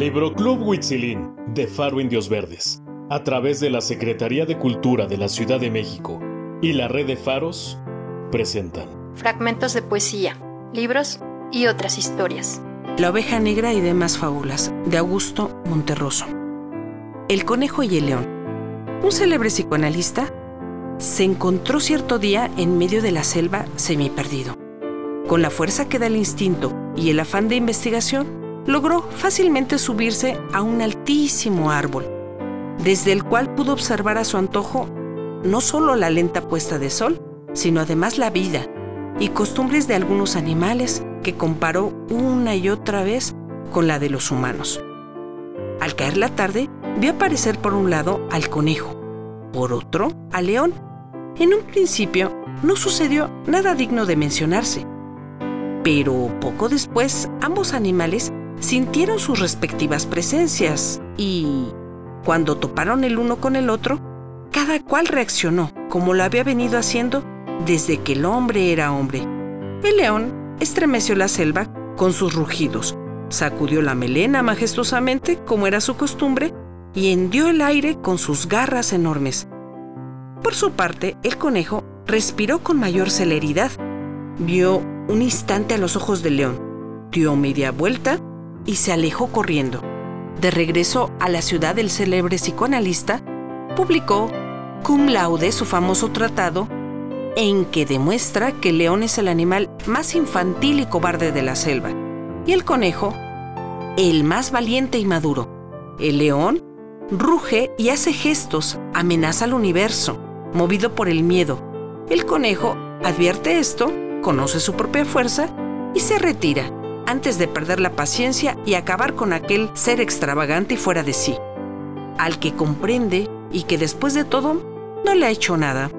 Libro Club Huitzilín de Faro Indios Verdes, a través de la Secretaría de Cultura de la Ciudad de México y la Red de Faros, presentan fragmentos de poesía, libros y otras historias. La oveja negra y demás fábulas, de Augusto Monterroso. El conejo y el león. Un célebre psicoanalista se encontró cierto día en medio de la selva semi perdido. Con la fuerza que da el instinto y el afán de investigación, logró fácilmente subirse a un altísimo árbol, desde el cual pudo observar a su antojo no solo la lenta puesta de sol, sino además la vida y costumbres de algunos animales que comparó una y otra vez con la de los humanos. Al caer la tarde, vio aparecer por un lado al conejo, por otro al león. En un principio no sucedió nada digno de mencionarse, pero poco después ambos animales sintieron sus respectivas presencias y, cuando toparon el uno con el otro, cada cual reaccionó como lo había venido haciendo desde que el hombre era hombre. El león estremeció la selva con sus rugidos, sacudió la melena majestuosamente como era su costumbre y hendió el aire con sus garras enormes. Por su parte, el conejo respiró con mayor celeridad. Vio un instante a los ojos del león, dio media vuelta y se alejó corriendo. De regreso a la ciudad del célebre psicoanalista, publicó cum laude su famoso tratado en que demuestra que el león es el animal más infantil y cobarde de la selva y el conejo el más valiente y maduro. El león ruge y hace gestos, amenaza al universo, movido por el miedo. El conejo advierte esto, conoce su propia fuerza y se retira antes de perder la paciencia y acabar con aquel ser extravagante y fuera de sí, al que comprende y que después de todo no le ha hecho nada.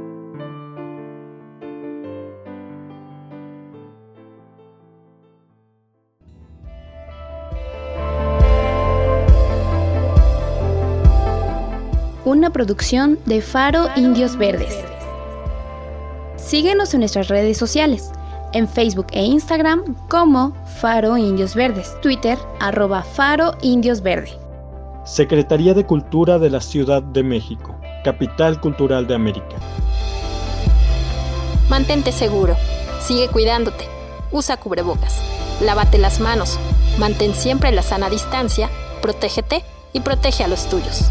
Una producción de Faro Indios Verdes. Síguenos en nuestras redes sociales en Facebook e Instagram como Faro Indios Verdes, Twitter arroba Faro Indios Verde. Secretaría de Cultura de la Ciudad de México, Capital Cultural de América. Mantente seguro, sigue cuidándote, usa cubrebocas, lávate las manos, mantén siempre la sana distancia, protégete y protege a los tuyos.